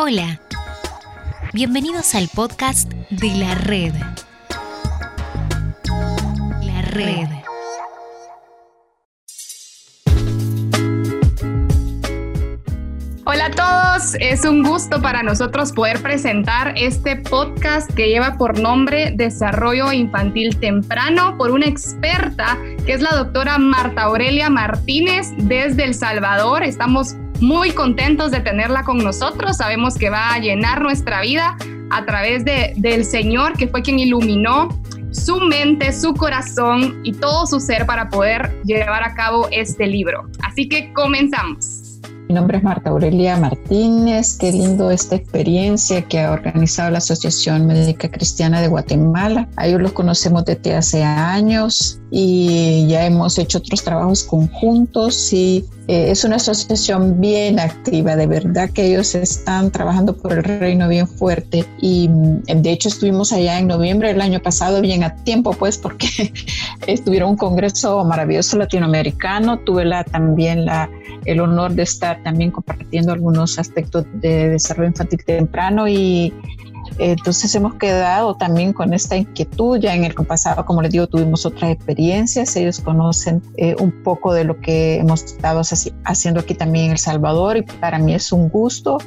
Hola, bienvenidos al podcast de la red. La red. Hola a todos, es un gusto para nosotros poder presentar este podcast que lleva por nombre Desarrollo Infantil Temprano por una experta que es la doctora Marta Aurelia Martínez desde El Salvador. Estamos muy contentos de tenerla con nosotros. Sabemos que va a llenar nuestra vida a través de, del Señor, que fue quien iluminó su mente, su corazón y todo su ser para poder llevar a cabo este libro. Así que comenzamos. Mi nombre es Marta Aurelia Martínez. Qué lindo esta experiencia que ha organizado la Asociación Médica Cristiana de Guatemala. A ellos los conocemos desde hace años y ya hemos hecho otros trabajos conjuntos y eh, es una asociación bien activa, de verdad que ellos están trabajando por el reino bien fuerte y mm, de hecho estuvimos allá en noviembre del año pasado bien a tiempo pues porque estuvieron un congreso maravilloso latinoamericano, tuve la, también la, el honor de estar también compartiendo algunos aspectos de desarrollo infantil temprano y entonces hemos quedado también con esta inquietud. Ya en el pasado, como les digo, tuvimos otras experiencias. Ellos conocen eh, un poco de lo que hemos estado haciendo aquí también en El Salvador y para mí es un gusto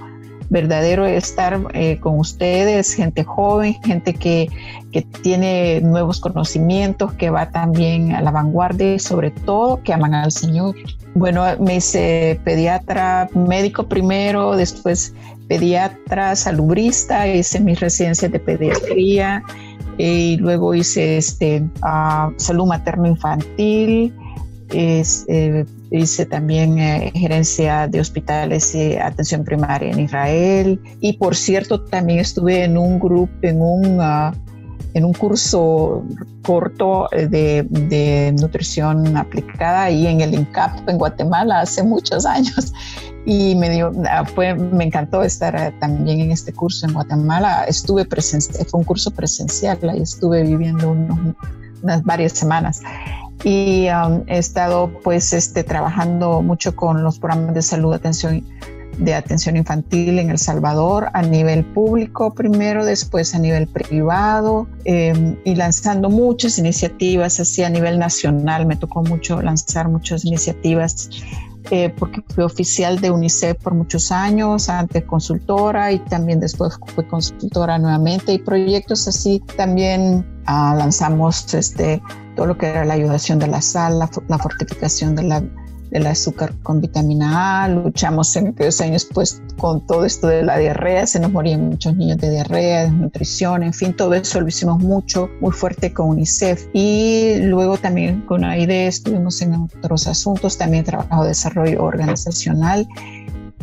verdadero estar eh, con ustedes, gente joven, gente que, que, tiene nuevos conocimientos, que va también a la vanguardia y sobre todo que aman al Señor. Bueno, me hice pediatra, médico primero, después pediatra, salubrista, hice mis residencias de pediatría y luego hice este, uh, salud materno-infantil, eh, hice también eh, gerencia de hospitales y atención primaria en Israel. Y por cierto también estuve en un grupo, en un... Uh, en un curso corto eh, de, nutrición aplicada ahí en el INCAP en Guatemala hace muchos años. Y me dio, ah, fue, me encantó estar eh, también en este curso en Guatemala. Estuve presencial, fue un curso presencial, ahí estuve viviendo unas varias semanas y um, he estado pues este, trabajando mucho con los programas de salud, atención de atención infantil en El Salvador a nivel público primero, después a nivel privado em, y lanzando muchas iniciativas así a nivel nacional. Me tocó mucho lanzar muchas iniciativas eh, porque fui oficial de UNICEF por muchos años, antes consultora y también después fui consultora nuevamente y proyectos así también ah, lanzamos este, todo lo que era la ayudación de la sal, la fortificación de la del azúcar con vitamina A, luchamos en aquellos años pues con todo esto de la diarrea, se nos morían muchos niños de diarrea, desnutrición, en fin, todo eso lo hicimos mucho, muy fuerte con UNICEF. Y luego también con AIDE estuvimos en otros asuntos, también trabajo de desarrollo organizacional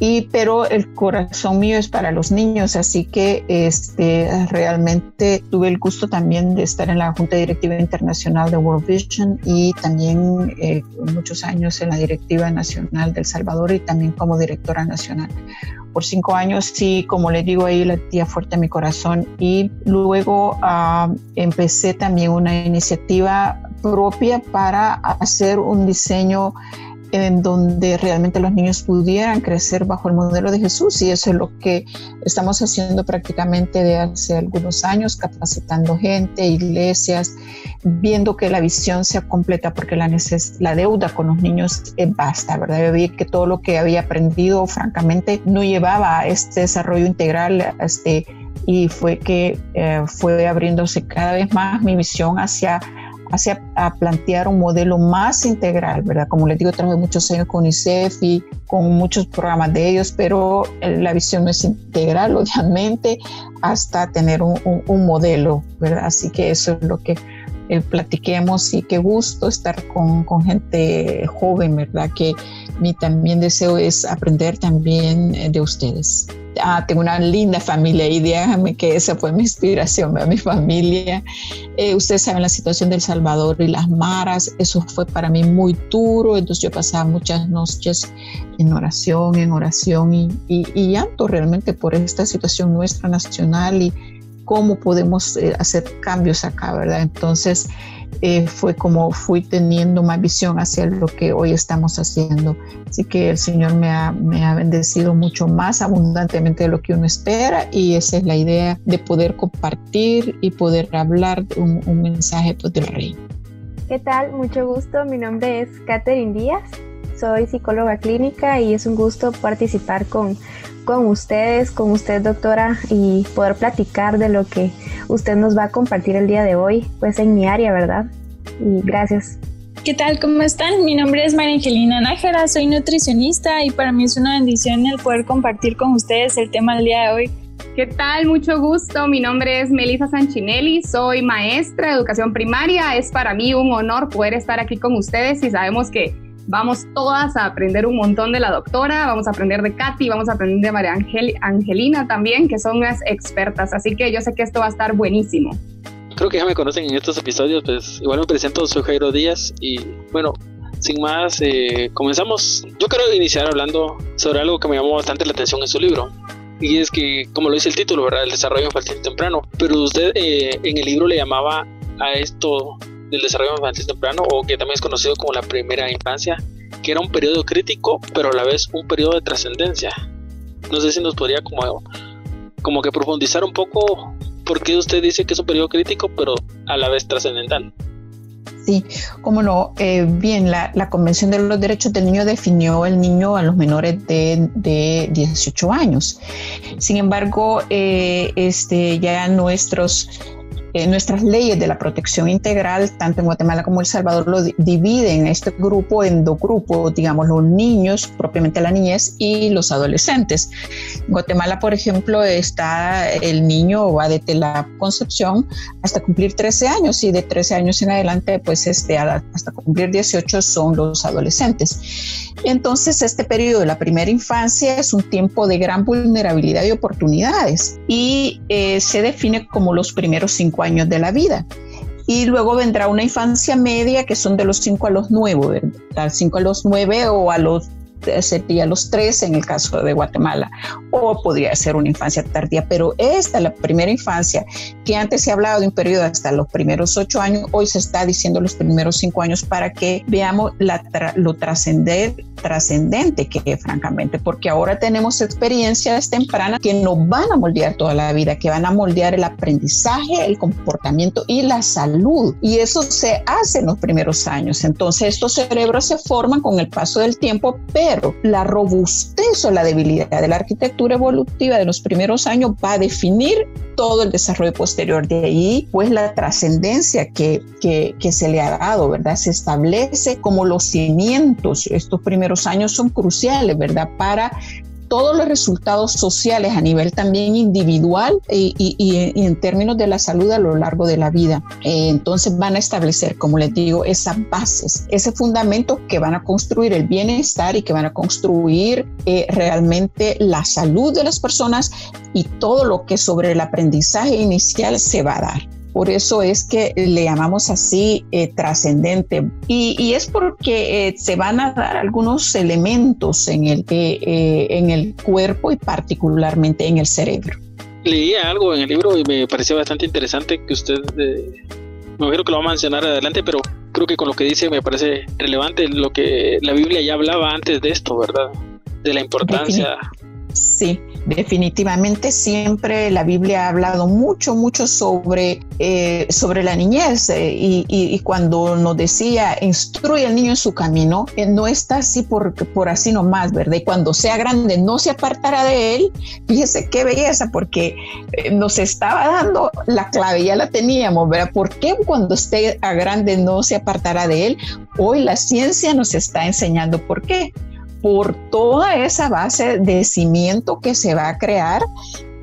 y pero el corazón mío es para los niños, así que este, realmente tuve el gusto también de estar en la Junta Directiva Internacional de World Vision y también eh, muchos años en la Directiva Nacional del Salvador y también como directora nacional. Por cinco años, sí, como le digo ahí, la tía fuerte mi corazón y luego ah, empecé también una iniciativa propia para hacer un diseño en donde realmente los niños pudieran crecer bajo el modelo de Jesús y eso es lo que estamos haciendo prácticamente de hace algunos años, capacitando gente, iglesias, viendo que la visión sea completa porque la, deuda con los niños es basta, ¿verdad? Yo vi que todo lo que había aprendido francamente no llevaba a este desarrollo integral, este, y fue que eh, fue abriéndose cada vez más mi visión hacia hacia a plantear un modelo más integral, ¿verdad? Como les digo, trabajé muchos años con UNICEF y con muchos programas de ellos, pero la visión no es integral, obviamente, hasta tener un, un, modelo, ¿verdad? Así que eso es lo que eh, platiquemos y qué gusto estar con, con, gente joven, ¿verdad? Que mi también deseo es aprender también eh, de ustedes ah, tengo una linda familia y déjame que esa fue mi inspiración, mi familia. Eh, ustedes saben la situación del Salvador y las maras, eso fue para mí muy duro, entonces yo pasaba muchas noches en oración, en oración y, y, llanto realmente por esta situación nuestra nacional y cómo podemos eh, hacer cambios acá, ¿verdad? Entonces, eh, fue como fui teniendo más visión hacia lo que hoy estamos haciendo. Así que el Señor me ha, me ha bendecido mucho más abundantemente de lo que uno espera y esa es la idea de poder compartir y poder hablar un, un mensaje pues, del reino. ¿Qué tal? Mucho gusto. Mi nombre es Catherine Díaz. Soy psicóloga clínica y es un gusto participar con, con ustedes, con usted doctora, y poder platicar de lo que usted nos va a compartir el día de hoy, pues en mi área, ¿verdad? Y gracias. ¿Qué tal? ¿Cómo están? Mi nombre es María Angelina Nájera, soy nutricionista y para mí es una bendición el poder compartir con ustedes el tema del día de hoy. ¿Qué tal? Mucho gusto. Mi nombre es Melissa Sanchinelli, soy maestra de educación primaria. Es para mí un honor poder estar aquí con ustedes y sabemos que vamos todas a aprender un montón de la doctora, vamos a aprender de Katy, vamos a aprender de María Angelina también, que son unas expertas. Así que yo sé que esto va a estar buenísimo. Creo que ya me conocen en estos episodios, pues igual me presento, soy Jairo Díaz y bueno, sin más, eh, comenzamos. Yo quiero iniciar hablando sobre algo que me llamó bastante la atención en su libro y es que, como lo dice el título, ¿verdad? El desarrollo infantil temprano. Pero usted eh, en el libro le llamaba a esto del desarrollo infantil temprano, o que también es conocido como la primera infancia, que era un periodo crítico, pero a la vez un periodo de trascendencia. No sé si nos podría como, como que profundizar un poco por qué usted dice que es un periodo crítico, pero a la vez trascendental. Sí, como no. Eh, bien, la, Convención de los Derechos del Niño definió el niño a los menores de, de 18 años. Sin embargo, eh, este, ya nuestros eh, nuestras leyes de la protección integral, tanto en Guatemala como El Salvador, lo dividen este grupo en dos grupos, digamos, los niños, propiamente la niñez, y los adolescentes. En Guatemala, por ejemplo, está el niño va desde la concepción hasta cumplir 13 años y de 13 años en adelante, pues este, hasta cumplir 18 son los adolescentes. Entonces, este periodo de la primera infancia es un tiempo de gran vulnerabilidad y oportunidades y eh, se define como los primeros cinco años de la vida. Y luego vendrá una infancia media que son de los 5 a los 9, ¿verdad? 5 a los 9 o a los sería los tres en el caso de Guatemala, o podría ser una infancia tardía, pero esta, la primera infancia, que antes se hablaba de un periodo hasta los primeros ocho años, hoy se está diciendo los primeros cinco años para que veamos la lo trascendente que francamente, porque ahora tenemos experiencias tempranas que nos van a moldear toda la vida, que van a moldear el aprendizaje, el comportamiento y la salud. Y eso se hace en los primeros años. Entonces estos cerebros se forman con el paso del tiempo, pero la robustez o la debilidad de la arquitectura evolutiva de los primeros años va a definir todo el desarrollo posterior. De ahí, pues la trascendencia que, que, que, se le ha dado, ¿verdad? Se establece como los cimientos. Estos primeros años son cruciales, ¿verdad? Para todos los resultados sociales a nivel también individual y, en términos de la salud a lo largo de la vida. Eh, entonces van a establecer, como les digo, esas bases, ese fundamento que van a construir el bienestar y que van a construir eh, realmente la salud de las personas y todo lo que sobre el aprendizaje inicial se va a dar. Por eso es que le llamamos así eh, trascendente. Y, es porque eh, se van a dar algunos elementos en el, eh, en el cuerpo y particularmente en el cerebro. Leía algo en el libro y me pareció bastante interesante que usted, me imagino que lo va a mencionar adelante, pero creo que con lo que dice me parece relevante lo que la Biblia ya hablaba antes de esto, ¿verdad? De la importancia. Sí, definitivamente siempre la Biblia ha hablado mucho, mucho sobre, eh, sobre la niñez eh, y, cuando nos decía instruye al niño en su camino, eh, no está así por, por así nomás, ¿verdad? Y cuando sea grande no se apartará de él. Fíjese qué belleza, porque nos estaba dando la clave, ya la teníamos, ¿verdad? ¿Por qué cuando esté a grande no se apartará de él? Hoy la ciencia nos está enseñando por qué por toda esa base de cimiento que se va a crear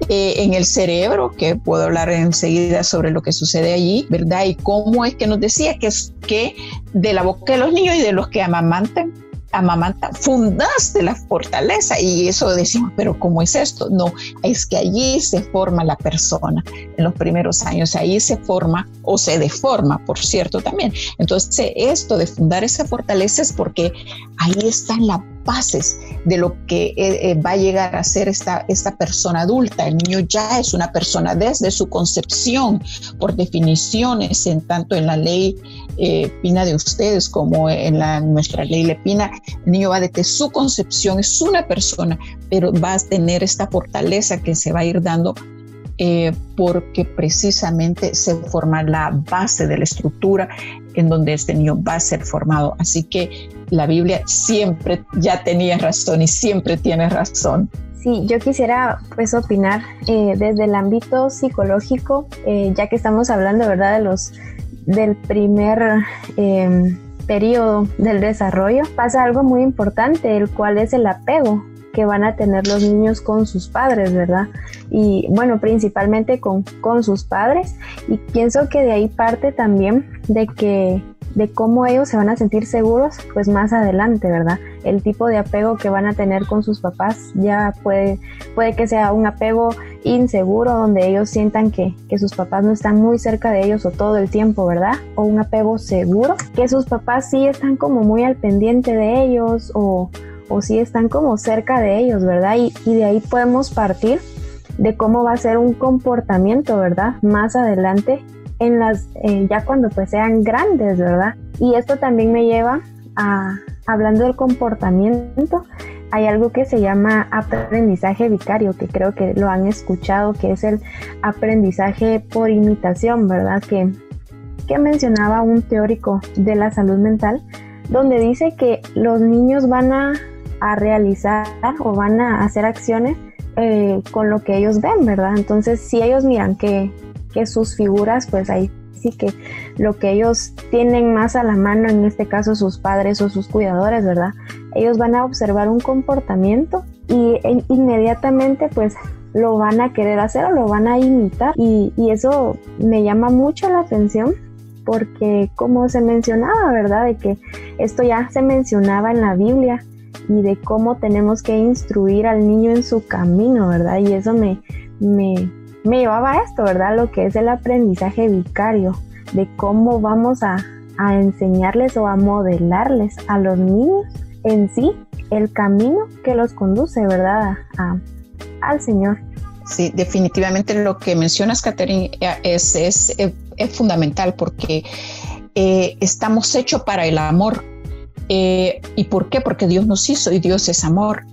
eh, en el cerebro, que puedo hablar enseguida sobre lo que sucede allí, ¿verdad? Y cómo es que nos decía que, que de la boca de los niños y de los que amamantan, amamanta, fundaste la fortaleza y eso decimos, pero ¿cómo es esto? No, es que allí se forma la persona en los primeros años, ahí se forma o se deforma, por cierto, también. Entonces, esto de fundar esa fortaleza es porque ahí están las bases de lo que eh, eh, va a llegar a ser esta, esta persona adulta. El niño ya es una persona desde su concepción, por definiciones, en tanto en la ley eh, Pina de ustedes como en la, nuestra ley Lepina, el niño va desde su concepción, es una persona, pero va a tener esta fortaleza que se va a ir dando porque precisamente se forma la base de la estructura en donde este niño va a ser formado. Así que la Biblia siempre ya tenía razón y siempre tiene razón. Sí, yo quisiera pues opinar eh, desde el ámbito psicológico, eh, ya que estamos hablando, ¿verdad?, de los del primer periodo del desarrollo, pasa algo muy importante, el cual es el apego que van a tener los niños con sus padres, ¿verdad? Y bueno, principalmente con, con sus padres. Y pienso que de ahí parte también de que de cómo ellos se van a sentir seguros, pues más adelante, ¿verdad? El tipo de apego que van a tener con sus papás ya puede, puede que sea un apego inseguro donde ellos sientan que, que sus papás no están muy cerca de ellos o todo el tiempo, ¿verdad? O un apego seguro, que sus papás sí están como muy al pendiente de ellos o, o si están como cerca de ellos, ¿verdad? Y, de ahí podemos partir de cómo va a ser un comportamiento, ¿verdad? Más adelante en las, eh, ya cuando pues sean grandes, ¿verdad? Y esto también me lleva a, hablando del comportamiento, hay algo que se llama aprendizaje vicario, que creo que lo han escuchado, que es el aprendizaje por imitación, ¿verdad? Que, que mencionaba un teórico de la salud mental, donde dice que los niños van a a realizar o van a hacer acciones eh, con lo que ellos ven, ¿verdad? Entonces, si ellos miran que, que sus figuras, pues ahí sí que lo que ellos tienen más a la mano, en este caso sus padres o sus cuidadores, ¿verdad? Ellos van a observar un comportamiento y e, inmediatamente pues lo van a querer hacer o lo van a imitar y, y eso me llama mucho la atención porque como se mencionaba, ¿verdad? De que esto ya se mencionaba en la Biblia y de cómo tenemos que instruir al niño en su camino, ¿verdad? Y eso me, me, me llevaba a esto, ¿verdad? Lo que es el aprendizaje vicario, de cómo vamos a, a enseñarles o a modelarles a los niños en sí el camino que los conduce, ¿verdad? A, al Señor. Sí, definitivamente lo que mencionas, Catherine, es, es, es fundamental porque eh, estamos hechos para el amor eh, ¿Y por qué? Porque Dios nos hizo y Dios es amor.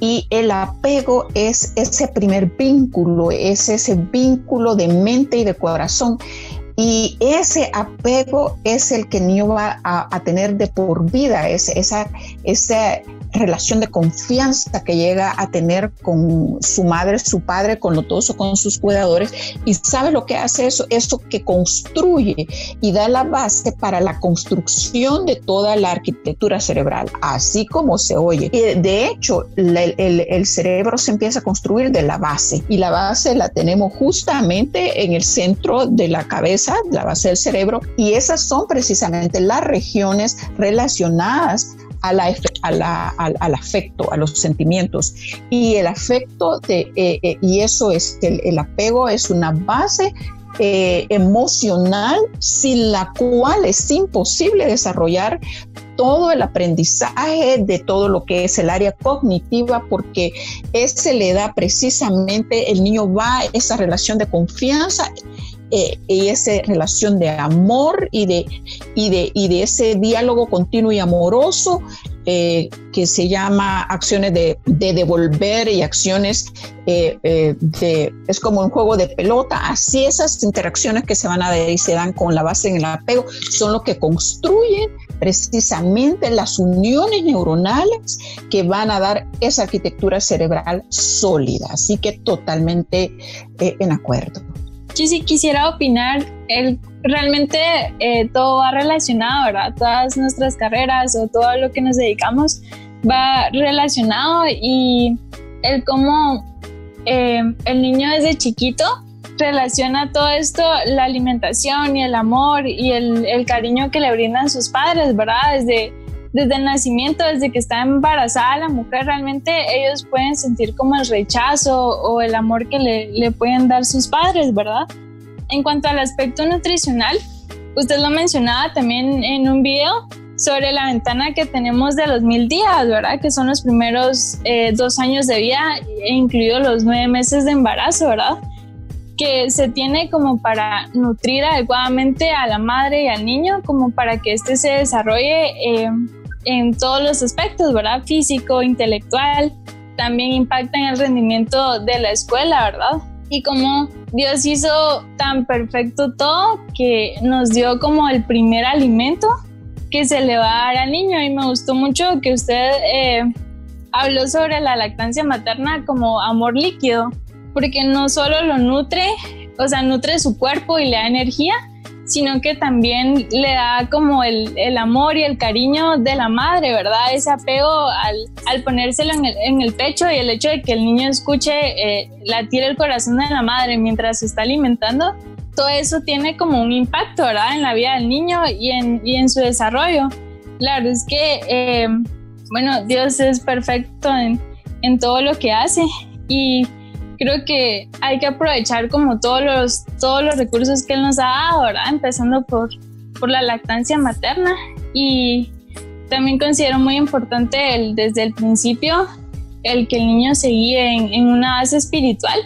Y el apego es ese primer vínculo, es ese vínculo de mente y de corazón. Y ese apego es el que el va a, tener de por vida, es, esa, esa relación de confianza que llega a tener con su madre, su padre, con todos o con sus cuidadores. Y sabe lo que hace eso, eso que construye y da la base para la construcción de toda la arquitectura cerebral, así como se oye. De hecho, el, el cerebro se empieza a construir de la base y la base la tenemos justamente en el centro de la cabeza, la base del cerebro, y esas son precisamente las regiones relacionadas a la, al, afecto, a los sentimientos. Y el afecto de, eh, eh, y eso es, el, apego es una base eh, emocional sin la cual es imposible desarrollar todo el aprendizaje de todo lo que es el área cognitiva porque ese le da precisamente, el niño va a esa relación de confianza eh, y esa relación de amor y de, y de, y de ese diálogo continuo y amoroso eh, que se llama acciones de, de devolver y acciones eh, de, es como un juego de pelota, así esas interacciones que se van a dar y se dan con la base en el apego son lo que construyen precisamente las uniones neuronales que van a dar esa arquitectura cerebral sólida, así que totalmente en acuerdo yo sí quisiera opinar, el, realmente eh, todo va relacionado, ¿verdad? Todas nuestras carreras o todo lo que nos dedicamos va relacionado y el cómo eh, el niño desde chiquito relaciona todo esto, la alimentación y el amor y el, el cariño que le brindan sus padres, ¿verdad? Desde desde el nacimiento, desde que está embarazada la mujer, realmente ellos pueden sentir como el rechazo o el amor que le, le pueden dar sus padres, ¿verdad? En cuanto al aspecto nutricional, usted lo mencionaba también en un video, sobre la ventana que tenemos de los mil días, ¿verdad? Que son los primeros eh, dos años de vida, e incluidos los nueve meses de embarazo, ¿verdad? Que se tiene como para nutrir adecuadamente a la madre y al niño, como para que éste se desarrolle eh, en todos los aspectos, ¿verdad? Físico, intelectual, también impacta en el rendimiento de la escuela, ¿verdad? Y como Dios hizo tan perfecto todo que nos dio como el primer alimento que se le va a dar al niño y me gustó mucho que usted eh, habló sobre la lactancia materna como amor líquido, porque no solo lo nutre, o sea, nutre su cuerpo y le da energía, sino que también le da como el, el, amor y el cariño de la madre, ¿verdad? Ese apego al, al ponérselo en el, en el, pecho y el hecho de que el niño escuche eh, latir el corazón de la madre mientras se está alimentando, todo eso tiene como un impacto, ¿verdad? En la vida del niño y en, y en su desarrollo. Claro, es que, eh, bueno, Dios es perfecto en, en todo lo que hace y creo que hay que aprovechar como todos los, todos los recursos que Él nos ha dado, ¿verdad? Empezando por, por la lactancia materna y también considero muy importante el, desde el principio el que el niño se en, en una base espiritual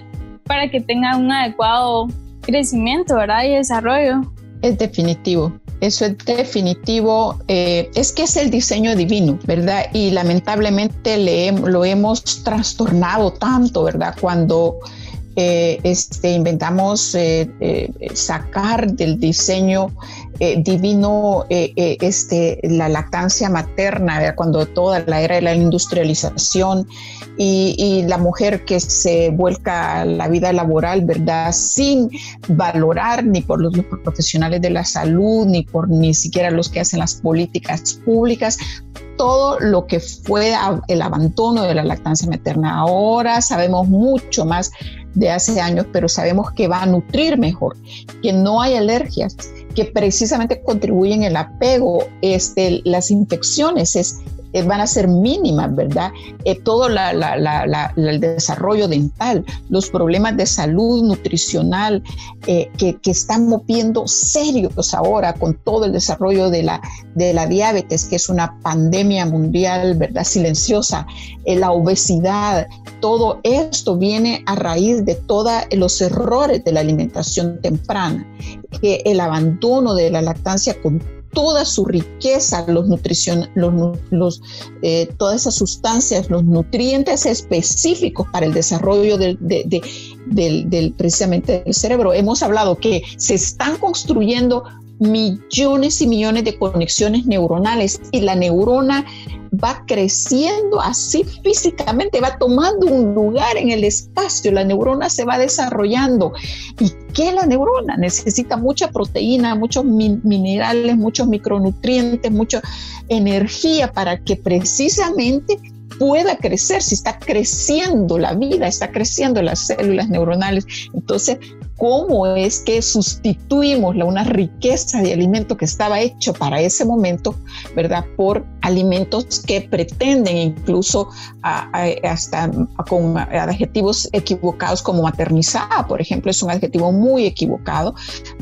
para que tenga un adecuado crecimiento, ¿verdad? Y desarrollo. Es definitivo. Eso es definitivo. Eh, es que es el diseño divino, ¿verdad? Y lamentablemente le, lo hemos trastornado tanto, ¿verdad? Cuando eh, este, inventamos eh, sacar del diseño divino este, la lactancia materna, cuando toda la era de la industrialización y, la mujer que se vuelca a la vida laboral, ¿verdad? Sin valorar ni por los, profesionales de la salud, ni por ni siquiera los que hacen las políticas públicas, todo lo que fue el abandono de la lactancia materna. Ahora sabemos mucho más de hace años, pero sabemos que va a nutrir mejor, que no hay alergias, que precisamente contribuyen el apego, este, las infecciones, es, eh, van a ser mínimas, ¿verdad? Eh, todo el desarrollo dental, los problemas de salud nutricional eh, que, que, están moviendo serios ahora con todo el desarrollo de la, de la diabetes, que es una pandemia mundial, ¿verdad? Silenciosa, la obesidad, todo esto viene a raíz de todos los errores de la alimentación temprana, el abandono de la lactancia con toda su riqueza, los nutrición, los, eh, todas esas sustancias, los nutrientes específicos para el desarrollo del, del, precisamente del cerebro. Hemos hablado que se están construyendo millones y millones de conexiones neuronales y la neurona va creciendo así físicamente, va tomando un lugar en el espacio, la neurona se va desarrollando. ¿Y qué la neurona? Necesita mucha proteína, muchos minerales, muchos micronutrientes, mucha energía para que precisamente pueda crecer, si está creciendo la vida, está creciendo las células neuronales. Entonces, cómo es que sustituimos la, una riqueza de alimento que estaba hecho para ese momento, ¿verdad? Por alimentos que pretenden incluso hasta con adjetivos equivocados como maternizada, por ejemplo, es un adjetivo muy equivocado,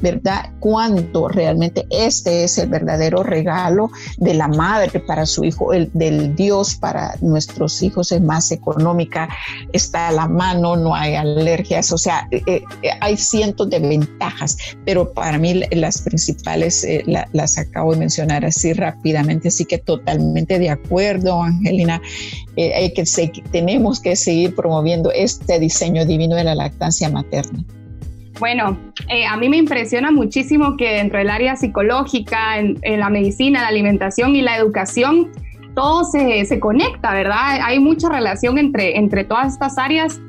¿verdad? Cuando realmente este es el verdadero regalo de la madre para su hijo, el del Dios para nuestros hijos es más económica, está a la mano, no hay alergias, o sea, eh, eh, hay cientos de ventajas, pero para mí las principales eh, las acabo de mencionar así rápidamente, así que totalmente de acuerdo, Angelina, eh, hay que tenemos que seguir promoviendo este diseño divino de la lactancia materna. Bueno, eh, a mí me impresiona muchísimo que dentro del área psicológica, en, la medicina, la alimentación y la educación, todo se, se, conecta, ¿verdad? Hay mucha relación entre, entre todas estas áreas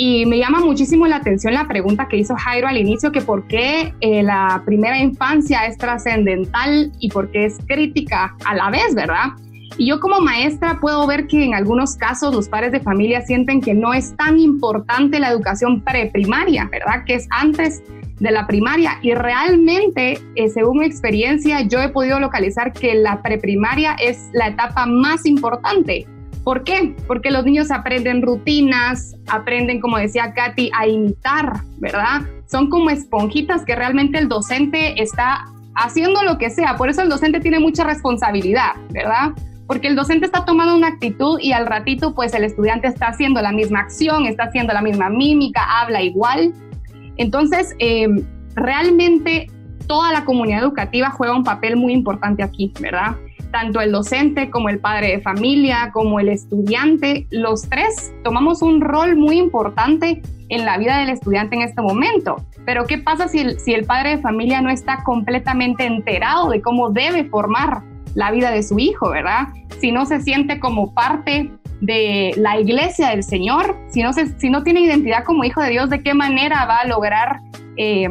y me llama muchísimo la atención la pregunta que hizo Jairo al inicio, que por qué eh, la primera infancia es trascendental y por qué es crítica a la vez, ¿verdad? Y yo como maestra puedo ver que en algunos casos los padres de familia sienten que no es tan importante la educación preprimaria, ¿verdad? Que es antes de la primaria. Y realmente, eh, según mi experiencia, yo he podido localizar que la preprimaria es la etapa más importante ¿Por qué? Porque los niños aprenden rutinas, aprenden, como decía Katy, a imitar, ¿verdad? Son como esponjitas que realmente el docente está haciendo lo que sea. Por eso el docente tiene mucha responsabilidad, ¿verdad? Porque el docente está tomando una actitud y al ratito pues el estudiante está haciendo la misma acción, está haciendo la misma mímica, habla igual. Entonces, em, realmente toda la comunidad educativa juega un papel muy importante aquí, ¿verdad? Tanto el docente como el padre de familia, como el estudiante, los tres tomamos un rol muy importante en la vida del estudiante en este momento. Pero ¿qué pasa si el, si el padre de familia no está completamente enterado de cómo debe formar la vida de su hijo, ¿verdad? Si no se siente como parte de la iglesia del Señor, si no, se, si no tiene identidad como hijo de Dios, ¿de qué manera va a lograr eh,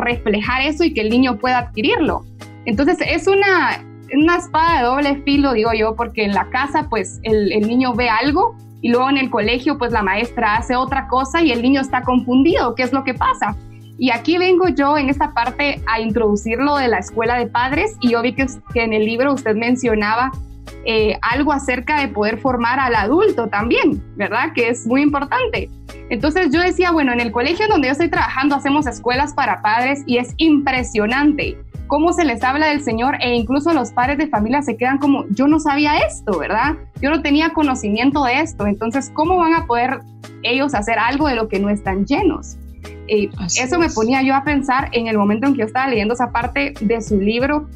reflejar eso y que el niño pueda adquirirlo? Entonces es una, una espada de doble filo, digo yo, porque en la casa pues el, niño ve algo y luego en el colegio pues la maestra hace otra cosa y el niño está confundido, ¿qué es lo que pasa? Y aquí vengo yo en esta parte a introducir lo de la escuela de padres y yo vi que, en el libro usted mencionaba eh, algo acerca de poder formar al adulto también, ¿verdad? Que es muy importante. Entonces yo decía, bueno, en el colegio donde yo estoy trabajando hacemos escuelas para padres y es impresionante cómo se les habla del Señor e incluso los padres de familia se quedan como, yo no sabía esto, ¿verdad? Yo no tenía conocimiento de esto, entonces, ¿cómo van a poder ellos hacer algo de lo que no están llenos? Y eso me ponía yo a pensar en el momento en que yo estaba leyendo esa parte de su libro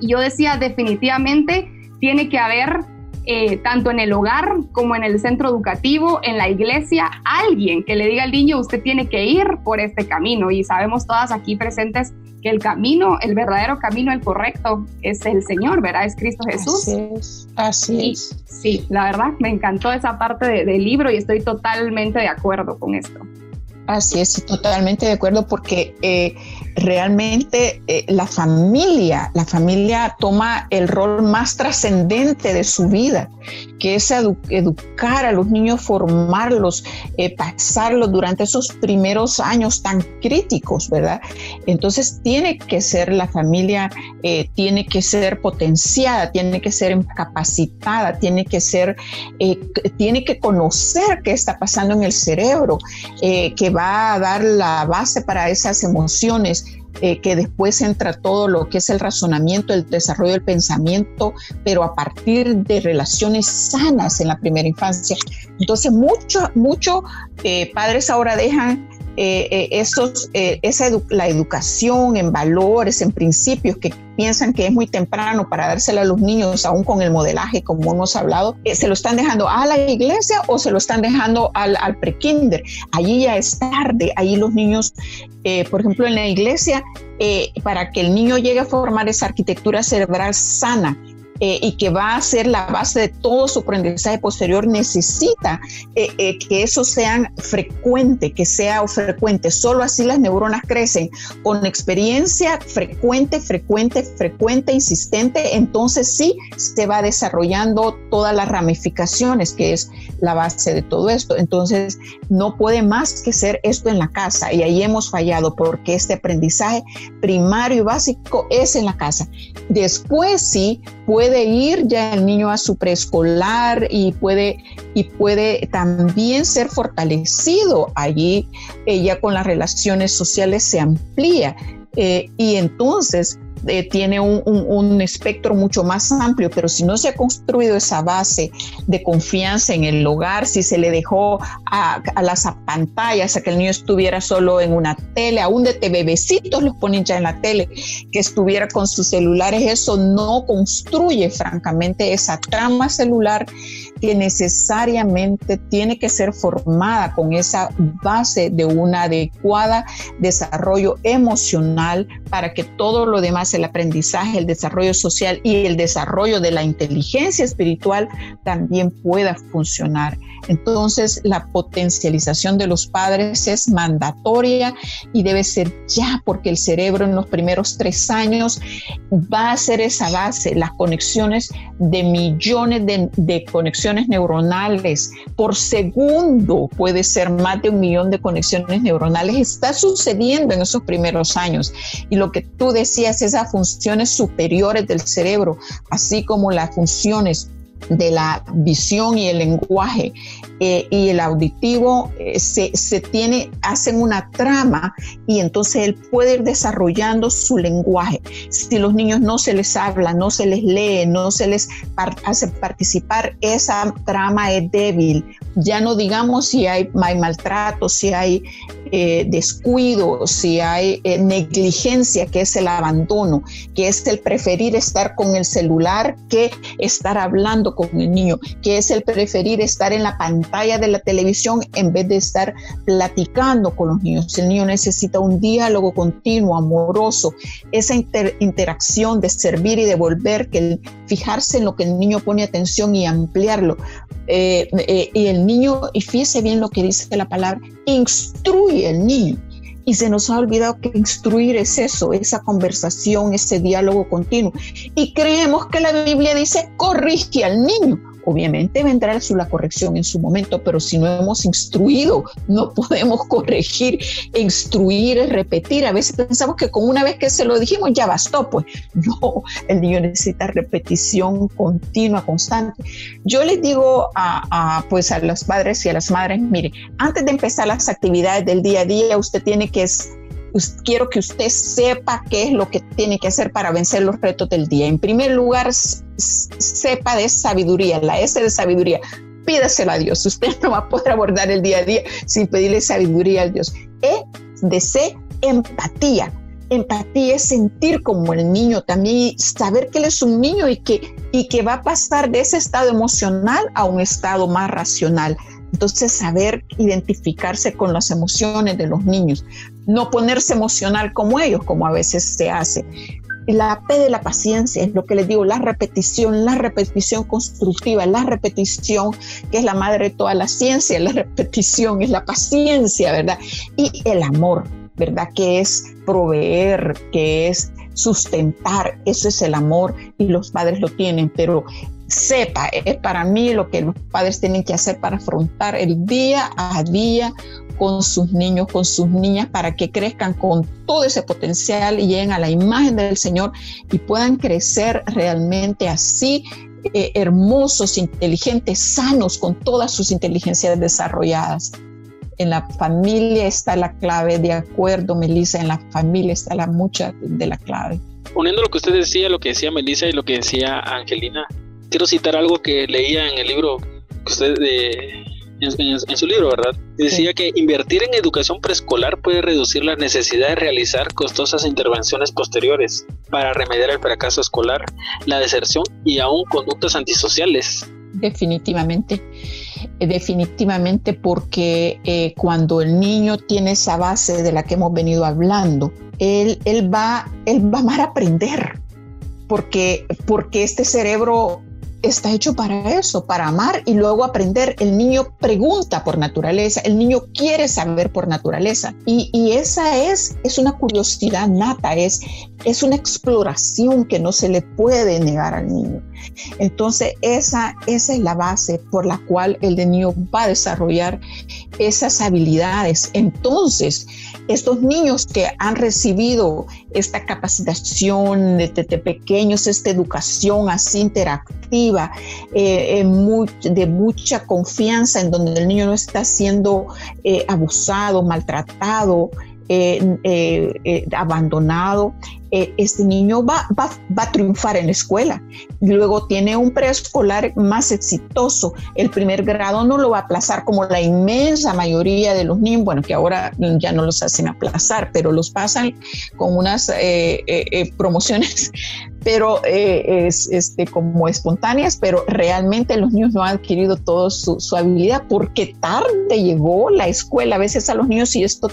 y yo decía, definitivamente tiene que haber eh, tanto en el hogar como en el centro educativo, en la iglesia, alguien que le diga al niño, usted tiene que ir por este camino. Y sabemos todas aquí presentes que el camino, el verdadero camino, el correcto, es el Señor, ¿verdad? Es Cristo Jesús. Así es. Así es. Sí, la verdad, me encantó esa parte del libro y estoy totalmente de acuerdo con esto. Así es, totalmente de acuerdo, porque eh, realmente eh, la familia, la familia toma el rol más trascendente de su vida, que es educar a los niños, formarlos, eh, pasarlos durante esos primeros años tan críticos, ¿verdad? Entonces tiene que ser la familia, eh, tiene que ser potenciada, tiene que ser capacitada, tiene que ser, tiene que conocer qué está pasando en el cerebro, que va a dar la base para esas emociones eh, que después entra todo lo que es el razonamiento, el desarrollo del pensamiento, pero a partir de relaciones sanas en la primera infancia. Entonces, muchos mucho, eh, padres ahora dejan eh, eh, eh, esa la educación en valores, en principios que piensan que es muy temprano para dársela a los niños, aún con el modelaje, como hemos hablado, se lo están dejando a la iglesia o se lo están dejando al, al pre-kinder. Allí ya es tarde, ahí los niños, por ejemplo, en la iglesia, para que el niño llegue a formar esa arquitectura cerebral sana, eh, y que va a ser la base de todo su aprendizaje posterior, necesita eh, eh, que eso sea frecuente, que sea frecuente. Solo así las neuronas crecen con experiencia frecuente, frecuente, frecuente, insistente. Entonces sí se va desarrollando todas las ramificaciones, que es la base de todo esto. Entonces no puede más que ser esto en la casa y ahí hemos fallado porque este aprendizaje primario y básico es en la casa. Después sí puede ir ya el niño a su preescolar y puede, y puede también ser fortalecido allí, ella con las relaciones sociales se amplía. Eh, y entonces eh, tiene un, espectro mucho más amplio, pero si no se ha construido esa base de confianza en el hogar, si se le dejó a, las pantallas, a que el niño estuviera solo en una tele, aún de bebecitos los ponen ya en la tele, que estuviera con sus celulares, eso no construye francamente esa trama celular que necesariamente tiene que ser formada con esa base de un adecuado desarrollo emocional para que todo lo demás, el aprendizaje, el desarrollo social y el desarrollo de la inteligencia espiritual también pueda funcionar. Entonces, la potencialización de los padres es mandatoria y debe ser ya, porque el cerebro en los primeros tres años va a ser esa base, las conexiones de millones de, conexiones neuronales por segundo, puede ser más de un millón de conexiones neuronales, está sucediendo en esos primeros años. Y lo que tú decías, funciones superiores del cerebro, así como las funciones de la visión y el lenguaje eh, y el auditivo eh, se, se, tiene, hacen una trama y entonces él puede ir desarrollando su lenguaje. Si los niños no se les habla, no se les lee, no se les hace participar, esa trama es débil. Ya no digamos si hay, maltrato, si hay eh, descuido, si hay negligencia, que es el abandono, que es el preferir estar con el celular que estar hablando con el niño, que es el preferir estar en la pantalla de la televisión en vez de estar platicando con los niños. El niño necesita un diálogo continuo, amoroso, esa interacción de servir y devolver, que fijarse en lo que el niño pone atención y ampliarlo. Eh, eh, y el niño, y fíjese bien lo que dice la palabra, instruye el niño. Y se nos ha olvidado que instruir es eso, esa conversación, ese diálogo continuo. Y creemos que la Biblia dice, corrige al niño. Obviamente vendrá la corrección en su momento, pero si no hemos instruido, no podemos corregir, instruir, repetir. A veces pensamos que con una vez que se lo dijimos ya bastó, pues no, el niño necesita repetición continua, constante. Yo les digo a, pues a los padres y a las madres, mire, antes de empezar las actividades del día a día, usted tiene que quiero que usted sepa qué es lo que tiene que hacer para vencer los retos del día. En primer lugar, sepa de sabiduría, la S de sabiduría. Pídasela a Dios. Usted no va a poder abordar el día a día sin pedirle sabiduría a Dios. E de C, empatía. Empatía es sentir como el niño también, saber que él es un niño y que, y que va a pasar de ese estado emocional a un estado más racional. Entonces, saber identificarse con las emociones de los niños, no ponerse emocional como ellos, como a veces se hace. La P de la paciencia es lo que les digo, la repetición, la repetición constructiva, la repetición que es la madre de toda la ciencia, la repetición es la paciencia, ¿verdad? Y el amor, ¿verdad? Que es proveer, que es sustentar, eso es el amor y los padres lo tienen, pero sepa, es para mí lo que los padres tienen que hacer para afrontar el día a día con sus niños, con sus niñas, para que crezcan con todo ese potencial y lleguen a la imagen del Señor y puedan crecer realmente así, eh, hermosos, inteligentes, sanos, con todas sus inteligencias desarrolladas. En la familia está la clave, de acuerdo, Melissa, en la familia está la mucha de la clave. Uniendo lo que usted decía, lo que decía Melissa y lo que decía Angelina, quiero citar algo que leía en el libro que usted de, en, su libro, ¿verdad? Decía que invertir en educación preescolar puede reducir la necesidad de realizar costosas intervenciones posteriores para remediar el fracaso escolar, la deserción y aún conductas antisociales. Definitivamente, eh, definitivamente porque eh, cuando el niño tiene esa base de la que hemos venido hablando, él, él, va, él va a amar aprender, porque, porque este cerebro está hecho para eso, para amar y luego aprender. El niño pregunta por naturaleza, el niño quiere saber por naturaleza. Y, esa es, es una curiosidad nata, es, es una exploración que no se le puede negar al niño. Entonces, esa, esa es la base por la cual el niño va a desarrollar esas habilidades. Entonces, estos niños que han recibido esta capacitación desde pequeños, esta educación así interactiva, eh, de mucha confianza, en donde el niño no está siendo eh, abusado, maltratado, eh, abandonado, eh, este niño va, va, a triunfar en la escuela. Luego tiene un preescolar más exitoso. El primer grado no lo va a aplazar como la inmensa mayoría de los niños, bueno, que ahora ya no los hacen aplazar, pero los pasan con unas eh, eh, promociones, pero es, este, como espontáneas, pero realmente los niños no han adquirido toda su, su habilidad porque tarde llegó la escuela. A veces a los niños, y esto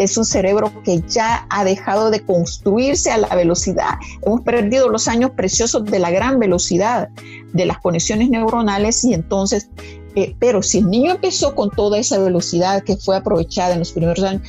es un cerebro que ya ha dejado de construirse a la velocidad. Hemos perdido los años preciosos de la gran velocidad de las conexiones neuronales y entonces, eh, pero si el niño empezó con toda esa velocidad que fue aprovechada en los primeros años,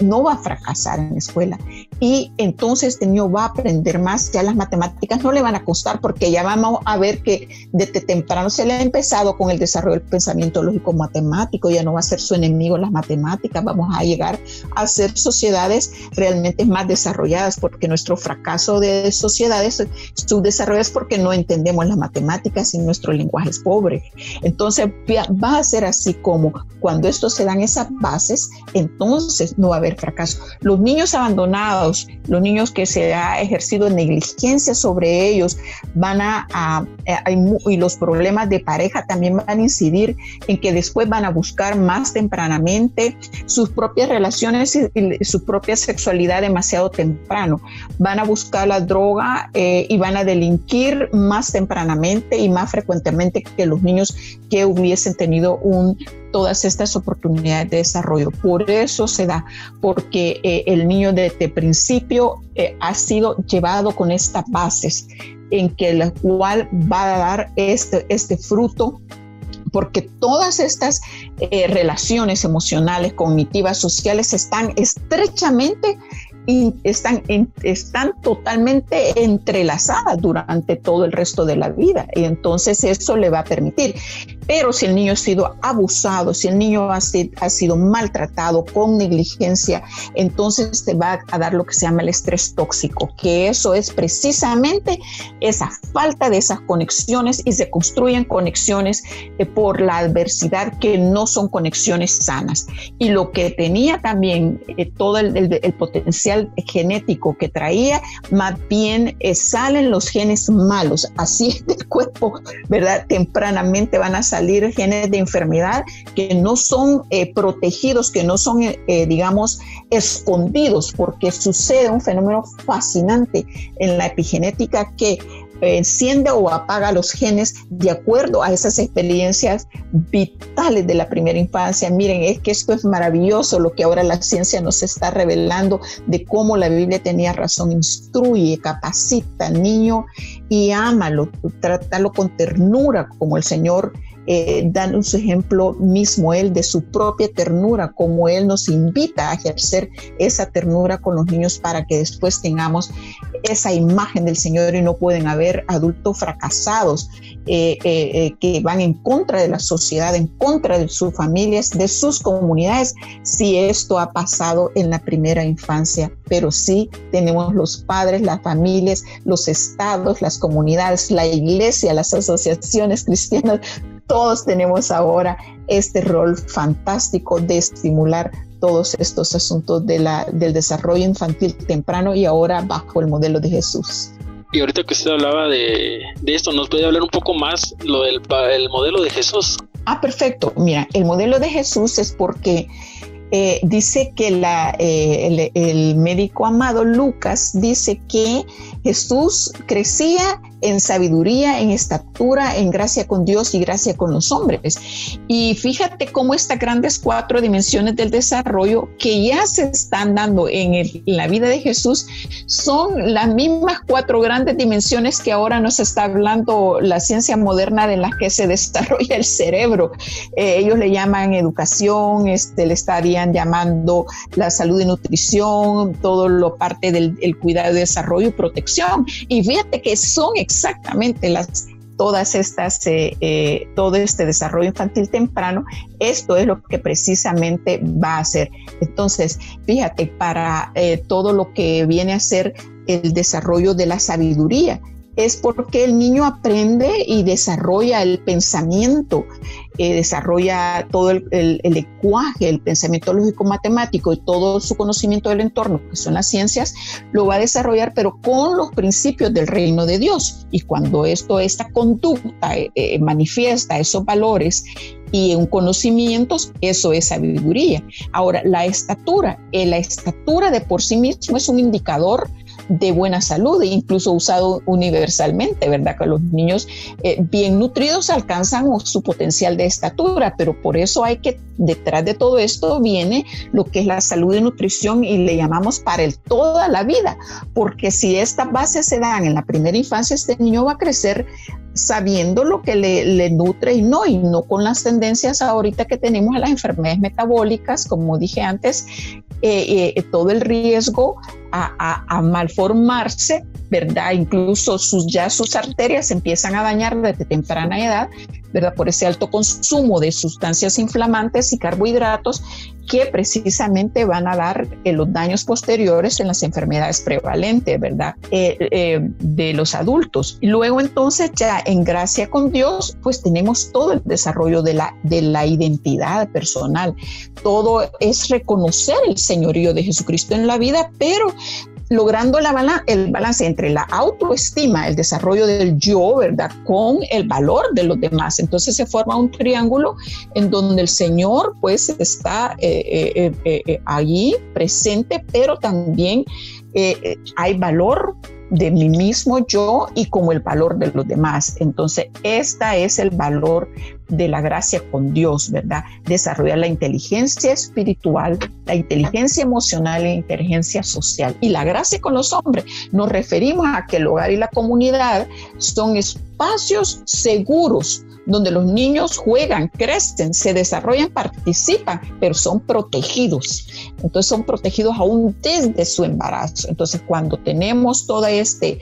no va a fracasar en la escuela. Y entonces este niño va a aprender más, ya las matemáticas no le van a costar porque ya vamos a ver que desde temprano se le ha empezado con el desarrollo del pensamiento lógico matemático, ya no va a ser su enemigo las matemáticas, vamos a llegar a ser sociedades realmente más desarrolladas porque nuestro fracaso de sociedades subdesarrolladas porque no entendemos las matemáticas y nuestro lenguaje es pobre. Entonces va a ser así como cuando esto se dan esas bases, entonces no va a haber fracaso. Los niños abandonados, los niños que se ha ejercido negligencia sobre ellos, van a, y los problemas de pareja también van a incidir en que después van a buscar más tempranamente sus propias relaciones y, su propia sexualidad demasiado temprano. Van a buscar la droga eh, y van a delinquir más tempranamente y más frecuentemente que los niños que hubiesen tenido un todas estas oportunidades de desarrollo. Por eso se da, porque eh, el niño desde principio eh, ha sido llevado con estas bases en que la cual va a dar este, este fruto porque todas estas eh, relaciones emocionales, cognitivas, sociales están estrechamente y están, están totalmente entrelazadas durante todo el resto de la vida. Y entonces eso le va a permitir. Pero si el niño ha sido abusado, si el niño ha, ha sido maltratado con negligencia, entonces te va a dar lo que se llama el estrés tóxico, que eso es precisamente esa falta de esas conexiones y se construyen conexiones eh, por la adversidad que no son conexiones sanas. Y lo que tenía también eh, todo el, el potencial genético que traía, más bien eh, salen los genes malos, así del cuerpo, ¿verdad? Tempranamente van a salir genes de enfermedad que no son eh, protegidos, que no son, eh, digamos, escondidos, porque sucede un fenómeno fascinante en la epigenética que enciende o apaga los genes de acuerdo a esas experiencias vitales de la primera infancia. Miren, es que esto es maravilloso lo que ahora la ciencia nos está revelando de cómo la Biblia tenía razón, instruye, capacita al niño y ámalo, trátalo con ternura como el Señor eh, dando su ejemplo mismo él de su propia ternura, como él nos invita a ejercer esa ternura con los niños para que después tengamos esa imagen del Señor y no pueden haber adultos fracasados eh, eh, que van en contra de la sociedad, en contra de sus familias, de sus comunidades, si esto ha pasado en la primera infancia. Pero sí tenemos los padres, las familias, los estados, las comunidades, la iglesia, las asociaciones cristianas, todos tenemos ahora este rol fantástico de estimular todos estos asuntos de la, del desarrollo infantil temprano y ahora bajo el modelo de Jesús. Y ahorita que usted hablaba de, esto, ¿nos puede hablar un poco más lo del el modelo de Jesús? Ah, perfecto. Mira, el modelo de Jesús es porque eh, dice que la, eh, el, médico amado Lucas dice que Jesús crecía en sabiduría, en estatura, en gracia con Dios y gracia con los hombres. Y fíjate cómo estas grandes cuatro dimensiones del desarrollo que ya se están dando en, la vida de Jesús son las mismas cuatro grandes dimensiones que ahora nos está hablando la ciencia moderna de las que se desarrolla el cerebro. Eh, ellos le llaman educación, este, le estarían llamando la salud y nutrición, todo lo parte del cuidado, desarrollo y protección. Y fíjate que son exactamente las todas estas, eh, eh, todo este desarrollo infantil temprano, esto es lo que precisamente va a hacer. Entonces, fíjate, para eh, todo lo que viene a ser el desarrollo de la sabiduría, es porque el niño aprende y desarrolla el pensamiento, eh, desarrolla todo el, el, lenguaje, el pensamiento lógico matemático y todo su conocimiento del entorno, que son las ciencias, lo va a desarrollar, pero con los principios del reino de Dios. Y cuando esto, esta conducta eh, eh, manifiesta esos valores y un conocimiento, eso es sabiduría. Ahora, la estatura, la estatura de por sí mismo es un indicador de buena salud, incluso usado universalmente, ¿verdad? Que los niños eh, bien nutridos alcanzan su potencial de estatura, pero por eso hay que, detrás de todo esto viene lo que es la salud y nutrición y le llamamos para el toda la vida, porque si estas bases se dan en la primera infancia, este niño va a crecer sabiendo lo que le, nutre y no, y no con las tendencias ahorita que tenemos a las enfermedades metabólicas, como dije antes, eh, eh, todo el riesgo a, a, malformarse, ¿verdad? Incluso sus, ya sus arterias empiezan a dañar desde temprana edad, ¿verdad? Por ese alto consumo de sustancias inflamantes y carbohidratos que precisamente van a dar eh, los daños posteriores en las enfermedades prevalentes, ¿verdad? Eh, eh, de los adultos. Luego entonces ya en gracia con Dios, pues tenemos todo el desarrollo de la, de la identidad personal. Todo es reconocer el señorío de Jesucristo en la vida, pero logrando el balance entre la autoestima, el desarrollo del yo, ¿verdad? Con el valor de los demás. Entonces se forma un triángulo en donde el Señor pues está eh, eh, eh, allí presente, pero también hay valor de mí mismo yo y como el valor de los demás. Entonces, esta es el valor de la gracia con Dios, ¿verdad? Desarrollar la inteligencia espiritual, la inteligencia emocional e inteligencia social. Y la gracia con los hombres, nos referimos a que el hogar y la comunidad son espacios seguros donde los niños juegan, crecen, se desarrollan, participan, pero son protegidos. Entonces son protegidos aún desde su embarazo. Entonces cuando tenemos toda este,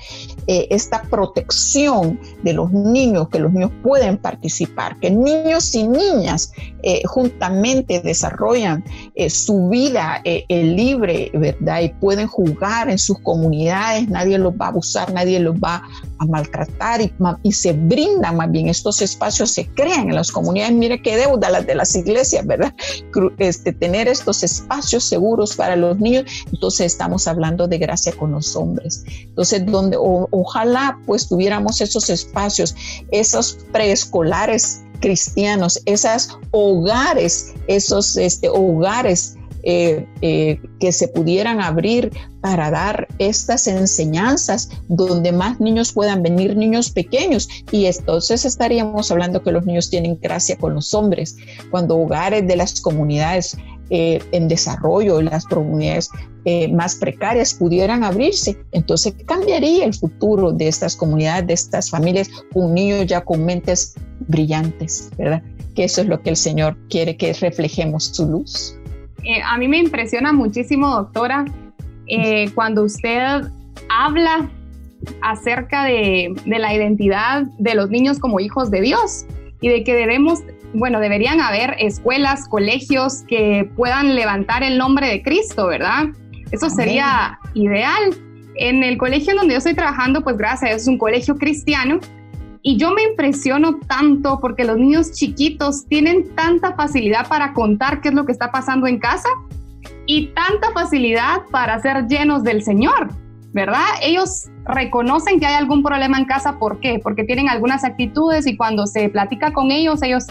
eh, esta protección de los niños, que los niños pueden participar, que niños y niñas eh, juntamente desarrollan eh, su vida libre, ¿verdad? Y pueden jugar en sus comunidades, nadie los va a abusar, nadie los va a maltratar y, se brindan más bien estos espacios, se crean en las comunidades. Mire qué deuda las de las iglesias, ¿verdad? Este, tener estos espacios seguros para los niños. Entonces estamos hablando de gracia con los hombres. Entonces, donde ojalá pues tuviéramos esos espacios, esos preescolares cristianos, esos hogares, esos este, hogares eh, eh, que se pudieran abrir para dar estas enseñanzas donde más niños puedan venir, niños pequeños. Y entonces estaríamos hablando que los niños tienen gracia con los hombres, cuando hogares de las comunidades eh, en desarrollo, las comunidades más precarias pudieran abrirse, entonces cambiaría el futuro de estas comunidades, de estas familias, con niños ya con mentes brillantes, ¿verdad? Que eso es lo que el Señor quiere que reflejemos su luz. Eh, a mí me impresiona muchísimo, doctora, eh, cuando usted habla acerca de, de, la identidad de los niños como hijos de Dios y de que debemos, bueno, deberían haber escuelas, colegios que puedan levantar el nombre de Cristo, ¿verdad? Eso sería ideal. En el colegio en donde yo estoy trabajando, pues gracias, es un colegio cristiano y yo me impresiono tanto porque los niños chiquitos tienen tanta facilidad para contar qué es lo que está pasando en casa y tanta facilidad para ser llenos del Señor, ¿verdad? Ellos reconocen que hay algún problema en casa, ¿por qué? Porque tienen algunas actitudes y cuando se platica con ellos, ellos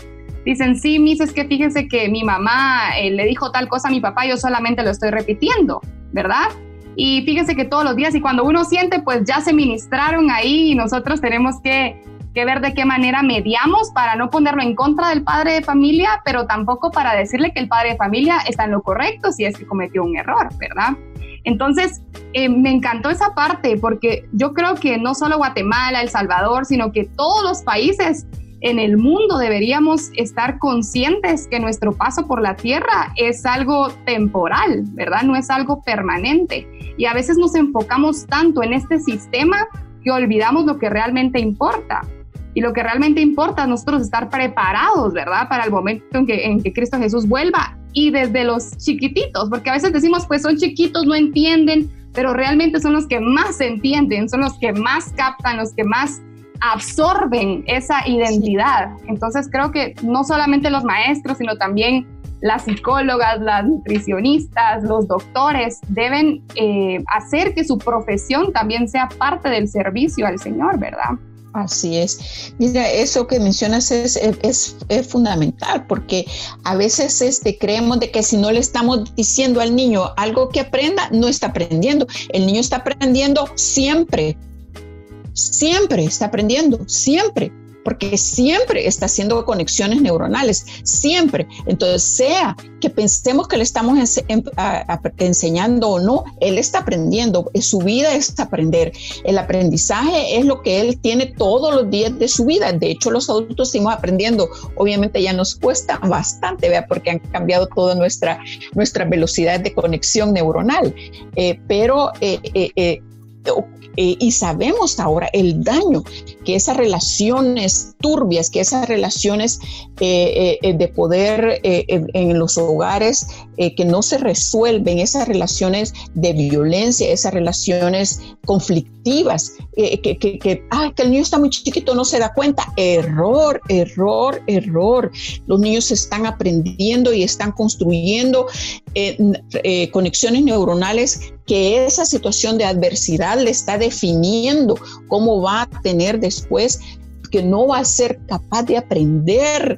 dicen, sí, mis, es que fíjense que mi mamá eh, le dijo tal cosa a mi papá, yo solamente lo estoy repitiendo, ¿verdad? Y fíjense que todos los días y cuando uno siente, pues ya se ministraron ahí y nosotros tenemos que que ver de qué manera mediamos para no ponerlo en contra del padre de familia, pero tampoco para decirle que el padre de familia está en lo correcto si es que cometió un error, ¿verdad? Entonces, eh, me encantó esa parte porque yo creo que no solo Guatemala, El Salvador, sino que todos los países en el mundo deberíamos estar conscientes que nuestro paso por la tierra es algo temporal, ¿verdad? No es algo permanente. Y a veces nos enfocamos tanto en este sistema que olvidamos lo que realmente importa. Y lo que realmente importa es nosotros estar preparados, ¿verdad? Para el momento en que, en que Cristo Jesús vuelva. Y desde los chiquititos, porque a veces decimos, pues son chiquitos, no entienden, pero realmente son los que más entienden, son los que más captan, los que más absorben esa identidad. Entonces creo que no solamente los maestros, sino también las psicólogas, las nutricionistas, los doctores deben eh, hacer que su profesión también sea parte del servicio al Señor, ¿verdad? Así es. Mira, eso que mencionas es, es, fundamental porque a veces este, creemos de que si no le estamos diciendo al niño algo que aprenda, no está aprendiendo. El niño está aprendiendo siempre. Siempre está aprendiendo, siempre porque siempre está haciendo conexiones neuronales, siempre. Entonces, sea que pensemos que le estamos em, enseñando o no, él está aprendiendo, su vida es aprender. El aprendizaje es lo que él tiene todos los días de su vida. De hecho, los adultos seguimos aprendiendo. Obviamente ya nos cuesta bastante, ¿vea? porque han cambiado toda nuestra, nuestra velocidad de conexión neuronal. Eh, pero eh, eh, y sabemos ahora el daño que esas relaciones turbias, que esas relaciones eh, eh, de poder en, los hogares que no se resuelven, esas relaciones de violencia, esas relaciones conflictivas, que, que, que, que el niño está muy chiquito, no se da cuenta. Error, error, error. Los niños están aprendiendo y están construyendo conexiones neuronales que esa situación de adversidad le está definiendo cómo va a tener después que no va a ser capaz de aprender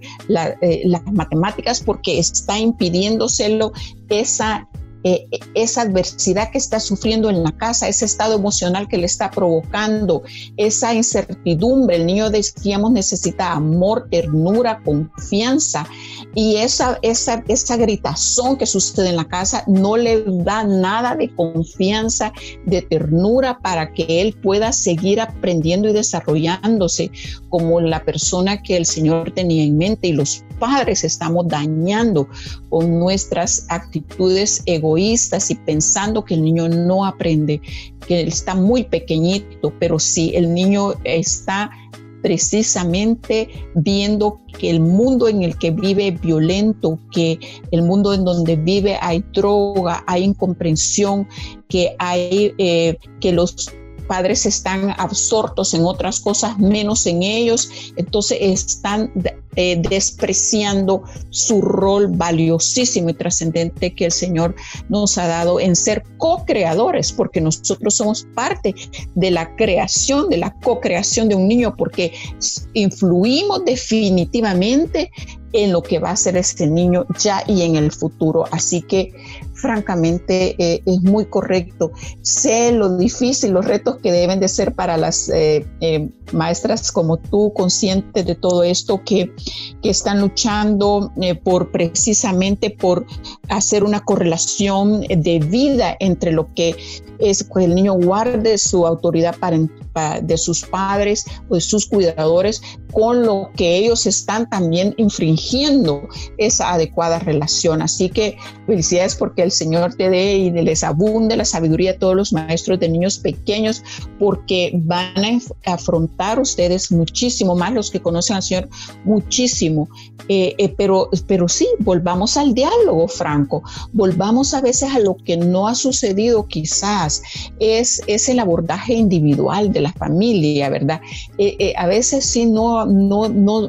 eh, las matemáticas porque está impidiéndoselo esa eh, esa adversidad que está sufriendo en la casa, ese estado emocional que le está provocando, esa incertidumbre. El niño, decíamos, necesita amor, ternura, confianza. Y esa, esa, esa gritazón que sucede en la casa no le da nada de confianza, de ternura para que él pueda seguir aprendiendo y desarrollándose como la persona que el Señor tenía en mente. Y los padres estamos dañando con nuestras actitudes egoístas y pensando que el niño no aprende, que está muy pequeñito, pero si el niño está precisamente viendo que el mundo en el que vive es violento, que el mundo en donde vive hay droga, hay incomprensión, que hay eh, que los padres están absortos en otras cosas menos en ellos, entonces están eh, despreciando su rol valiosísimo y trascendente que el Señor nos ha dado en ser co-creadores, porque nosotros somos parte de la creación, de la co-creación de un niño, porque influimos definitivamente en lo que va a ser este niño ya y en el futuro. Así que francamente eh, es muy correcto. Sé lo difícil, los retos que deben de ser para las eh, eh, maestras como tú, conscientes de todo esto, que, que están luchando por precisamente por hacer una correlación de vida entre lo que es que el niño guarde su autoridad de sus padres o de sus cuidadores con lo que ellos están también infringiendo esa adecuada relación. Así que felicidades porque el Señor te dé y les abunde la sabiduría a todos los maestros de niños pequeños porque van a afrontar ustedes muchísimo más los que conocen al Señor muchísimo. Eh, eh, pero, pero sí, volvamos al diálogo, Franco. Volvamos a veces a lo que no ha sucedido quizás es, es el abordaje individual de la familia, ¿verdad? Eh, eh, a veces sí no, no, no,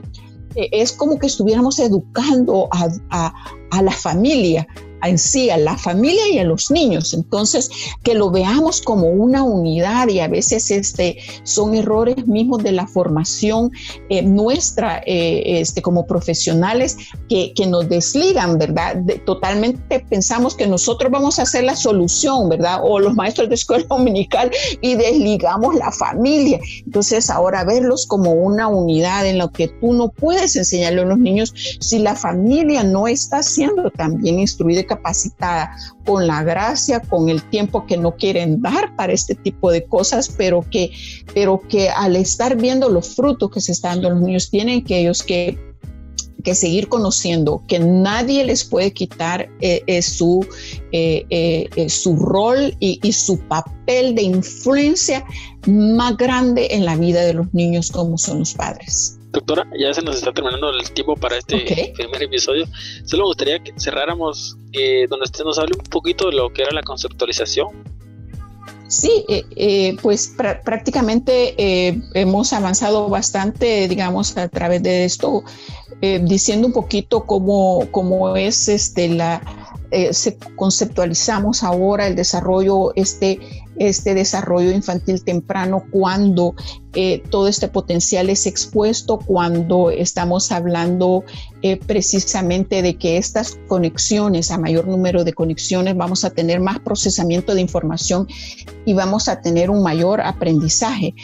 eh, es como que estuviéramos educando a, a la familia, en sí, a la familia y a los niños. Entonces, que lo veamos como una unidad y a veces este, son errores mismos de la formación eh, nuestra eh, este, como profesionales que, que nos desligan, ¿verdad? totalmente pensamos que nosotros vamos a hacer la solución, ¿verdad? O los maestros de escuela dominical y desligamos la familia. Entonces, ahora verlos como una unidad en lo que tú no puedes enseñarle a los niños si la familia no está siendo también instruida capacitada con la gracia, con el tiempo que no quieren dar para este tipo de cosas, pero que, pero que al estar viendo los frutos que se están dando los niños, tienen que ellos que que seguir conociendo que nadie les puede quitar eh, eh, su, eh, su rol y, y, su papel de influencia más grande en la vida de los niños como son los padres. Doctora, ya se nos está terminando el tiempo para este primer episodio. Solo me gustaría que cerráramos eh, donde usted nos hable un poquito de lo que era la conceptualización. Sí, eh, eh, pues prácticamente hemos avanzado bastante, digamos, a través de esto, diciendo un poquito cómo, cómo es este la se conceptualizamos ahora el desarrollo este este desarrollo infantil temprano cuando eh, todo este potencial es expuesto, cuando estamos hablando eh, precisamente de que estas conexiones, a mayor número de conexiones, vamos a tener más procesamiento de información y vamos a tener un mayor aprendizaje.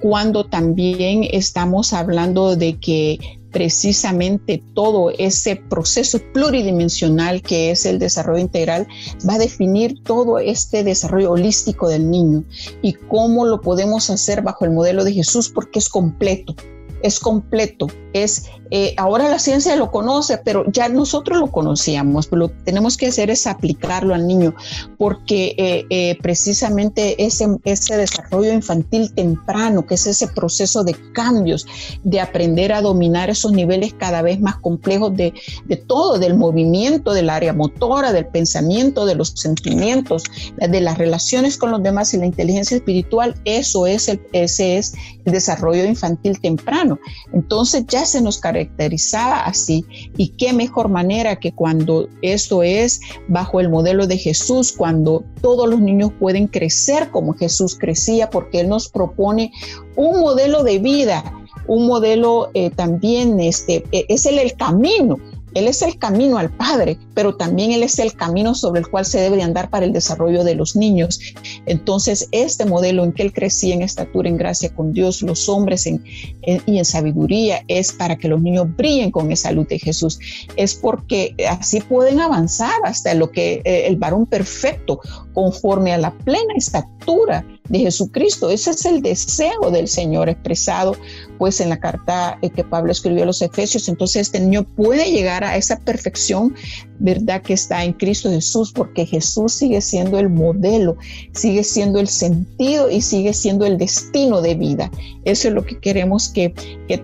Cuando también estamos hablando de que precisamente todo ese proceso pluridimensional que es el desarrollo integral va a definir todo este desarrollo holístico del niño y cómo lo podemos hacer bajo el modelo de Jesús porque es completo, es completo, es eh, ahora la ciencia lo conoce, pero ya nosotros lo conocíamos, lo que tenemos que hacer es aplicarlo al niño, porque eh, eh, precisamente ese, ese desarrollo infantil temprano, que es ese proceso de cambios, de aprender a dominar esos niveles cada vez más complejos de, de todo, del movimiento, del área motora, del pensamiento, de los sentimientos, de las relaciones con los demás y la inteligencia espiritual, eso es el, ese es el desarrollo infantil temprano. Entonces ya se nos caracteriza caracterizaba así. Y qué mejor manera que cuando esto es bajo el modelo de Jesús, cuando todos los niños pueden crecer como Jesús crecía, porque Él nos propone un modelo de vida, un modelo eh, también, este, e, es el, el camino él es el camino al Padre, pero también Él es el camino sobre el cual se debe de andar para el desarrollo de los niños. Entonces, este modelo en que Él crecía en estatura, en gracia con Dios, los hombres y en sabiduría, es para que los niños brillen con esa luz de Jesús. Es porque así pueden avanzar hasta lo que eh, el varón perfecto, conforme a la plena estatura de Jesucristo. Ese es el deseo del Señor expresado pues en la carta eh, que Pablo escribió a los Efesios. Entonces este niño puede llegar a esa perfección, ¿verdad? Que está en Cristo Jesús, porque Jesús sigue siendo el modelo, sigue siendo el sentido y sigue siendo el destino de vida. Eso es lo que queremos que, que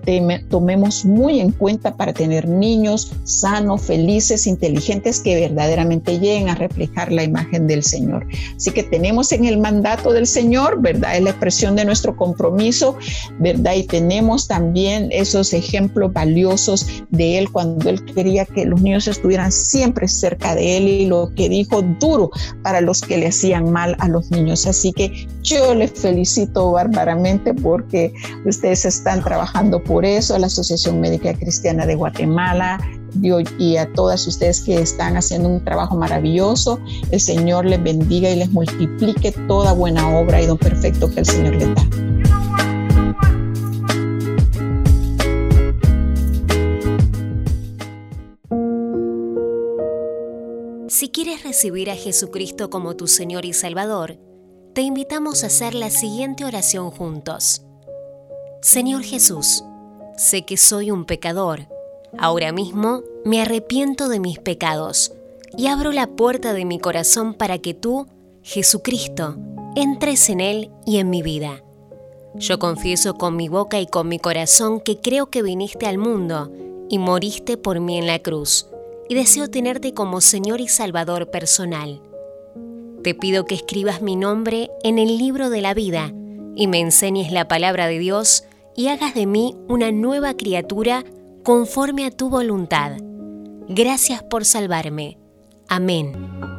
tomemos muy en cuenta para tener niños sanos, felices, inteligentes, que verdaderamente lleguen a reflejar la imagen del Señor. Así que tenemos en el mandato del Señor, ¿verdad? Es la expresión de nuestro compromiso, ¿verdad? Y también esos ejemplos valiosos de él cuando él quería que los niños estuvieran siempre cerca de él y lo que dijo duro para los que le hacían mal a los niños. Así que yo les felicito bárbaramente porque ustedes están trabajando por eso, la Asociación Médica Cristiana de Guatemala, y a todas ustedes que están haciendo un trabajo maravilloso. El Señor les bendiga y les multiplique toda buena obra y don perfecto que el Señor les da. Si quieres recibir a Jesucristo como tu Señor y Salvador, te invitamos a hacer la siguiente oración juntos. Señor Jesús, sé que soy un pecador. Ahora mismo me arrepiento de mis pecados y abro la puerta de mi corazón para que tú, Jesucristo, entres en él y en mi vida. Yo confieso con mi boca y con mi corazón que creo que viniste al mundo y moriste por mí en la cruz y deseo tenerte como Señor y Salvador personal. Te pido que escribas mi nombre en el libro de la vida y me enseñes la palabra de Dios y hagas de mí una nueva criatura conforme a tu voluntad. Gracias por salvarme. Amén.